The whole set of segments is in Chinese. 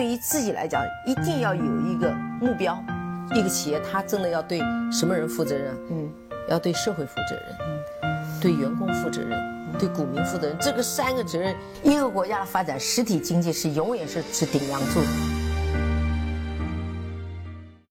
对于自己来讲，一定要有一个目标。一个企业，它真的要对什么人负责任？嗯，要对社会负责任，嗯，对员工负责任，对股民负责任。这个三个责任，一个国家的发展，实体经济是永远是是顶梁柱。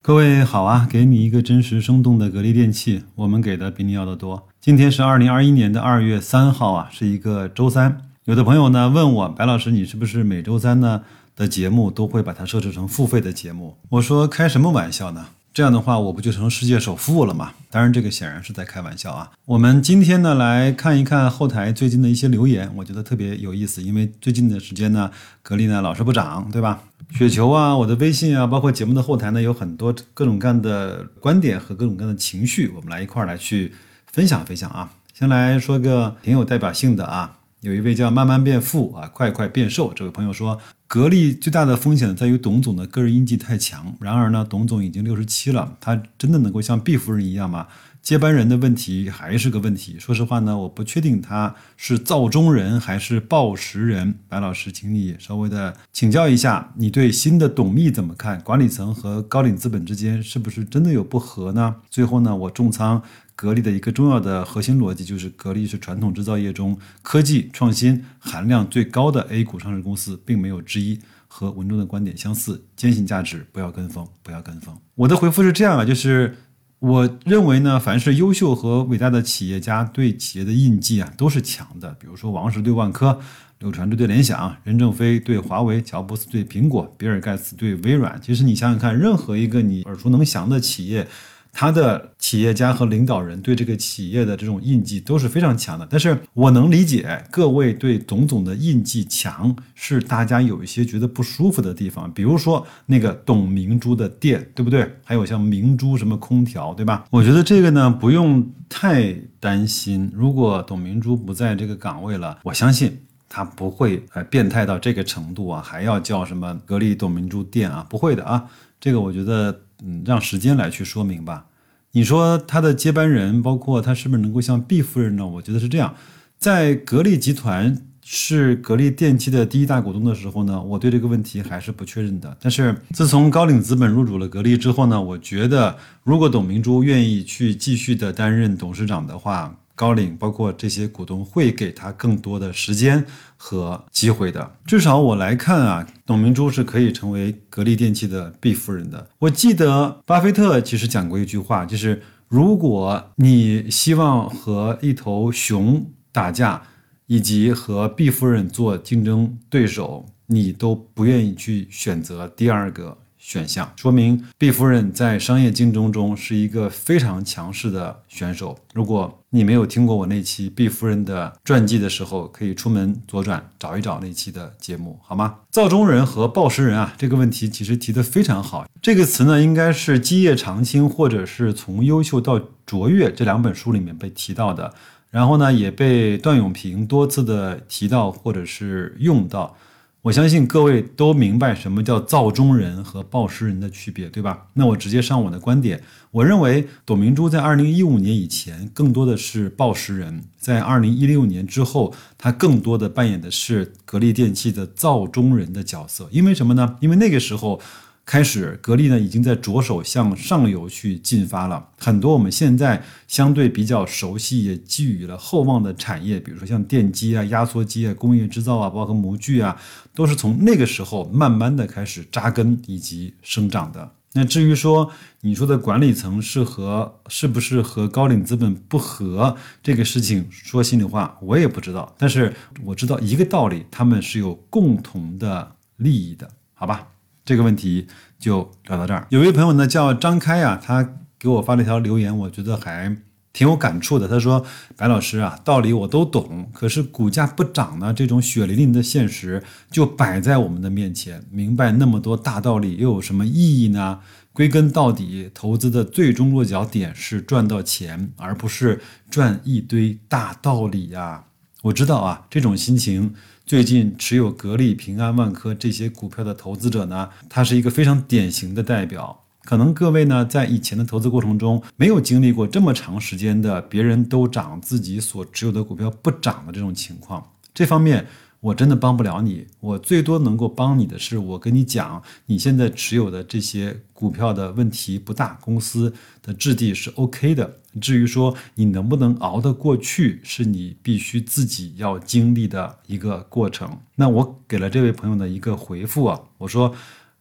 各位好啊，给你一个真实生动的格力电器，我们给的比你要的多。今天是二零二一年的二月三号啊，是一个周三。有的朋友呢问我，白老师，你是不是每周三呢？的节目都会把它设置成付费的节目。我说开什么玩笑呢？这样的话我不就成世界首富了吗？当然，这个显然是在开玩笑啊。我们今天呢来看一看后台最近的一些留言，我觉得特别有意思。因为最近的时间呢，格力呢老是不涨，对吧？雪球啊，我的微信啊，包括节目的后台呢，有很多各种各样的观点和各种各样的情绪，我们来一块儿来去分享分享啊。先来说个挺有代表性的啊。有一位叫慢慢变富啊，快快变瘦这位朋友说，格力最大的风险在于董总的个人印记太强。然而呢，董总已经六十七了，他真的能够像毕夫人一样吗？接班人的问题还是个问题。说实话呢，我不确定他是造中人还是报时人。白老师，请你稍微的请教一下，你对新的董秘怎么看？管理层和高瓴资本之间是不是真的有不和呢？最后呢，我重仓。格力的一个重要的核心逻辑就是，格力是传统制造业中科技创新含量最高的 A 股上市公司，并没有之一。和文中的观点相似，坚信价值，不要跟风，不要跟风。我的回复是这样啊，就是我认为呢，凡是优秀和伟大的企业家对企业的印记啊，都是强的。比如说王石对万科，柳传志对联想，任正非对华为，乔布斯对苹果，比尔盖茨对微软。其实你想想看，任何一个你耳熟能详的企业。他的企业家和领导人对这个企业的这种印记都是非常强的，但是我能理解各位对董总的印记强是大家有一些觉得不舒服的地方，比如说那个董明珠的店，对不对？还有像明珠什么空调，对吧？我觉得这个呢不用太担心，如果董明珠不在这个岗位了，我相信他不会呃变态到这个程度啊，还要叫什么格力董明珠店啊？不会的啊，这个我觉得。嗯，让时间来去说明吧。你说他的接班人，包括他是不是能够像毕夫人呢？我觉得是这样，在格力集团是格力电器的第一大股东的时候呢，我对这个问题还是不确认的。但是自从高瓴资本入主了格力之后呢，我觉得如果董明珠愿意去继续的担任董事长的话。高瓴包括这些股东会给他更多的时间和机会的。至少我来看啊，董明珠是可以成为格力电器的 B 夫人的。我记得巴菲特其实讲过一句话，就是如果你希望和一头熊打架，以及和 B 夫人做竞争对手，你都不愿意去选择第二个。选项说明毕夫人在商业竞争中是一个非常强势的选手。如果你没有听过我那期毕夫人的传记的时候，可以出门左转找一找那期的节目，好吗？造中人和报时人啊，这个问题其实提得非常好。这个词呢，应该是《基业长青》或者是从优秀到卓越这两本书里面被提到的，然后呢，也被段永平多次的提到或者是用到。我相信各位都明白什么叫造中人和报时人的区别，对吧？那我直接上我的观点，我认为董明珠在二零一五年以前更多的是报时人，在二零一六年之后，她更多的扮演的是格力电器的造中人的角色。因为什么呢？因为那个时候。开始，格力呢已经在着手向上游去进发了。很多我们现在相对比较熟悉、也寄予了厚望的产业，比如说像电机啊、压缩机啊、工业制造啊，包括模具啊，都是从那个时候慢慢的开始扎根以及生长的。那至于说你说的管理层是和是不是和高瓴资本不和这个事情，说心里话，我也不知道。但是我知道一个道理，他们是有共同的利益的，好吧？这个问题就聊到这儿。有一位朋友呢叫张开啊，他给我发了一条留言，我觉得还挺有感触的。他说：“白老师啊，道理我都懂，可是股价不涨呢，这种血淋淋的现实就摆在我们的面前。明白那么多大道理又有什么意义呢？归根到底，投资的最终落脚点是赚到钱，而不是赚一堆大道理呀。我知道啊，这种心情。”最近持有格力、平安、万科这些股票的投资者呢，他是一个非常典型的代表。可能各位呢，在以前的投资过程中，没有经历过这么长时间的别人都涨，自己所持有的股票不涨的这种情况。这方面，我真的帮不了你，我最多能够帮你的是，我跟你讲，你现在持有的这些股票的问题不大，公司的质地是 OK 的。至于说你能不能熬得过去，是你必须自己要经历的一个过程。那我给了这位朋友的一个回复啊，我说，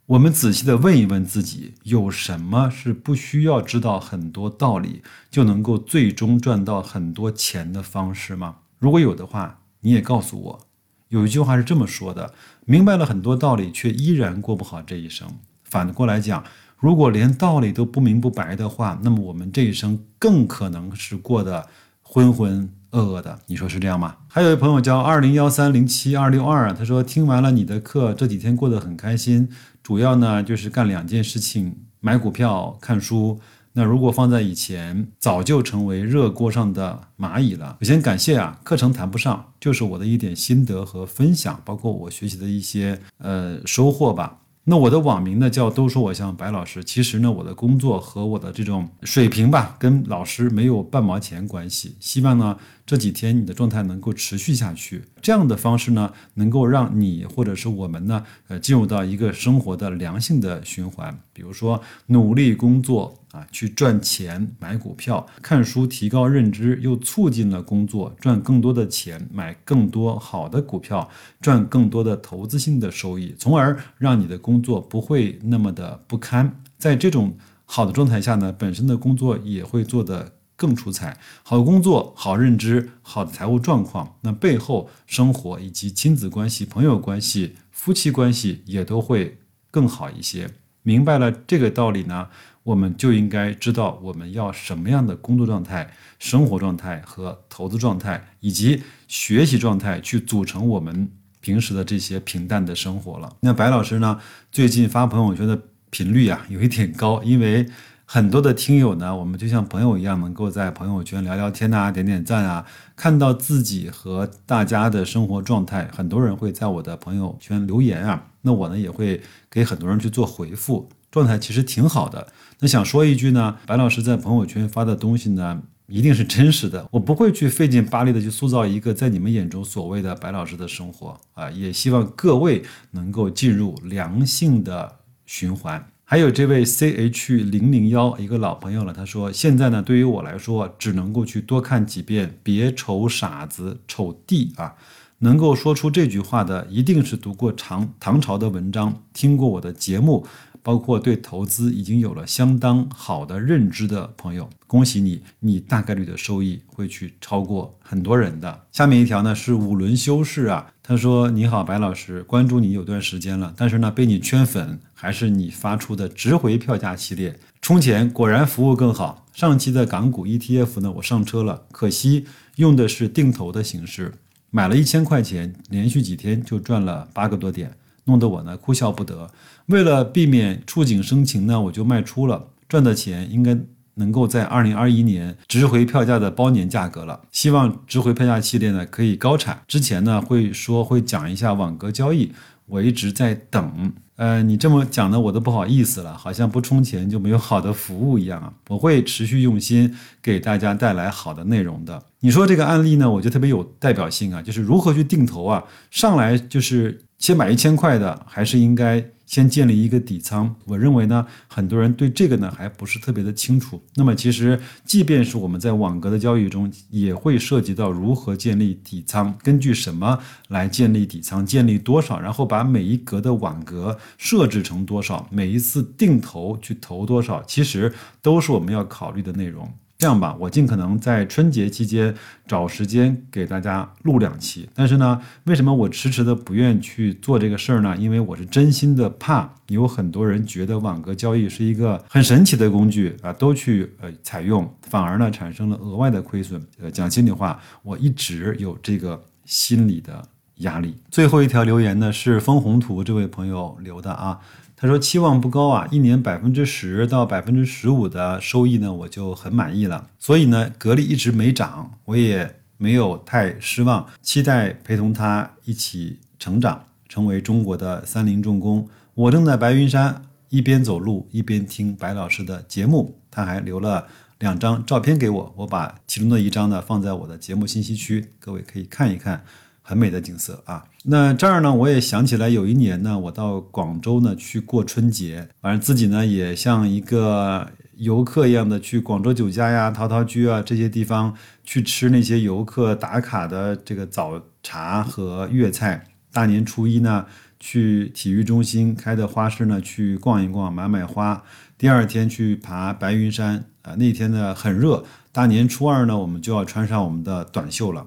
我们仔细的问一问自己，有什么是不需要知道很多道理就能够最终赚到很多钱的方式吗？如果有的话，你也告诉我。有一句话是这么说的：明白了很多道理，却依然过不好这一生。反过来讲，如果连道理都不明不白的话，那么我们这一生更可能是过得浑浑噩噩的。你说是这样吗？还有一朋友叫二零幺三零七二六二，他说听完了你的课，这几天过得很开心，主要呢就是干两件事情：买股票、看书。那如果放在以前，早就成为热锅上的蚂蚁了。首先感谢啊，课程谈不上，就是我的一点心得和分享，包括我学习的一些呃收获吧。那我的网名呢叫都说我像白老师，其实呢我的工作和我的这种水平吧，跟老师没有半毛钱关系。希望呢。这几天你的状态能够持续下去，这样的方式呢，能够让你或者是我们呢，呃，进入到一个生活的良性的循环。比如说努力工作啊，去赚钱买股票，看书提高认知，又促进了工作赚更多的钱，买更多好的股票，赚更多的投资性的收益，从而让你的工作不会那么的不堪。在这种好的状态下呢，本身的工作也会做得。更出彩，好工作、好认知、好的财务状况，那背后生活以及亲子关系、朋友关系、夫妻关系也都会更好一些。明白了这个道理呢，我们就应该知道我们要什么样的工作状态、生活状态和投资状态以及学习状态，去组成我们平时的这些平淡的生活了。那白老师呢，最近发朋友圈的频率啊，有一点高，因为。很多的听友呢，我们就像朋友一样，能够在朋友圈聊聊天呐，点点赞啊，看到自己和大家的生活状态。很多人会在我的朋友圈留言啊，那我呢也会给很多人去做回复，状态其实挺好的。那想说一句呢，白老师在朋友圈发的东西呢，一定是真实的，我不会去费劲巴力的去塑造一个在你们眼中所谓的白老师的生活啊，也希望各位能够进入良性的循环。还有这位 C H 零零幺一个老朋友了，他说现在呢，对于我来说，只能够去多看几遍，别瞅傻子，瞅地啊！能够说出这句话的，一定是读过唐唐朝的文章，听过我的节目。包括对投资已经有了相当好的认知的朋友，恭喜你，你大概率的收益会去超过很多人的。下面一条呢是五轮修饰啊，他说：“你好，白老师，关注你有段时间了，但是呢被你圈粉，还是你发出的值回票价系列，充钱果然服务更好。上期的港股 ETF 呢，我上车了，可惜用的是定投的形式，买了一千块钱，连续几天就赚了八个多点。”弄得我呢哭笑不得。为了避免触景生情呢，我就卖出了，赚的钱应该能够在二零二一年值回票价的包年价格了。希望值回票价系列呢可以高产。之前呢会说会讲一下网格交易，我一直在等。呃，你这么讲呢，我都不好意思了，好像不充钱就没有好的服务一样啊。我会持续用心给大家带来好的内容的。你说这个案例呢，我觉得特别有代表性啊，就是如何去定投啊，上来就是。先买一千块的，还是应该先建立一个底仓。我认为呢，很多人对这个呢还不是特别的清楚。那么其实，即便是我们在网格的交易中，也会涉及到如何建立底仓，根据什么来建立底仓，建立多少，然后把每一格的网格设置成多少，每一次定投去投多少，其实都是我们要考虑的内容。这样吧，我尽可能在春节期间找时间给大家录两期。但是呢，为什么我迟迟的不愿去做这个事儿呢？因为我是真心的怕有很多人觉得网格交易是一个很神奇的工具啊，都去呃采用，反而呢产生了额外的亏损。呃，讲心里话，我一直有这个心理的压力。最后一条留言呢是风红图这位朋友留的啊。他说期望不高啊，一年百分之十到百分之十五的收益呢，我就很满意了。所以呢，格力一直没涨，我也没有太失望，期待陪同他一起成长，成为中国的三菱重工。我正在白云山，一边走路一边听白老师的节目。他还留了两张照片给我，我把其中的一张呢放在我的节目信息区，各位可以看一看。很美的景色啊。那这儿呢，我也想起来有一年呢，我到广州呢去过春节，反正自己呢也像一个游客一样的去广州酒家呀、陶陶居啊这些地方去吃那些游客打卡的这个早茶和粤菜。大年初一呢，去体育中心开的花市呢去逛一逛，买买花。第二天去爬白云山啊，那天呢很热。大年初二呢，我们就要穿上我们的短袖了。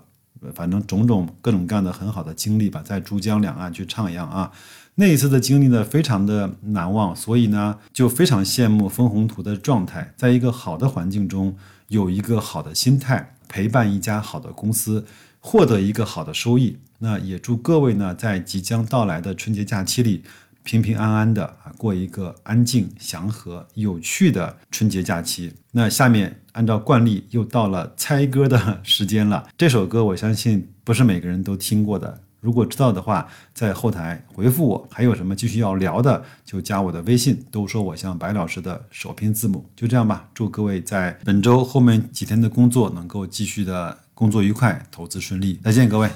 反正种种各种各样的很好的经历吧，在珠江两岸去徜徉啊，那一次的经历呢，非常的难忘，所以呢，就非常羡慕分红图的状态，在一个好的环境中，有一个好的心态，陪伴一家好的公司，获得一个好的收益。那也祝各位呢，在即将到来的春节假期里，平平安安的啊，过一个安静、祥和、有趣的春节假期。那下面按照惯例，又到了猜歌的时间了。这首歌我相信不是每个人都听过的，如果知道的话，在后台回复我。还有什么继续要聊的，就加我的微信。都说我像白老师的首拼字母，就这样吧。祝各位在本周后面几天的工作能够继续的工作愉快，投资顺利。再见，各位。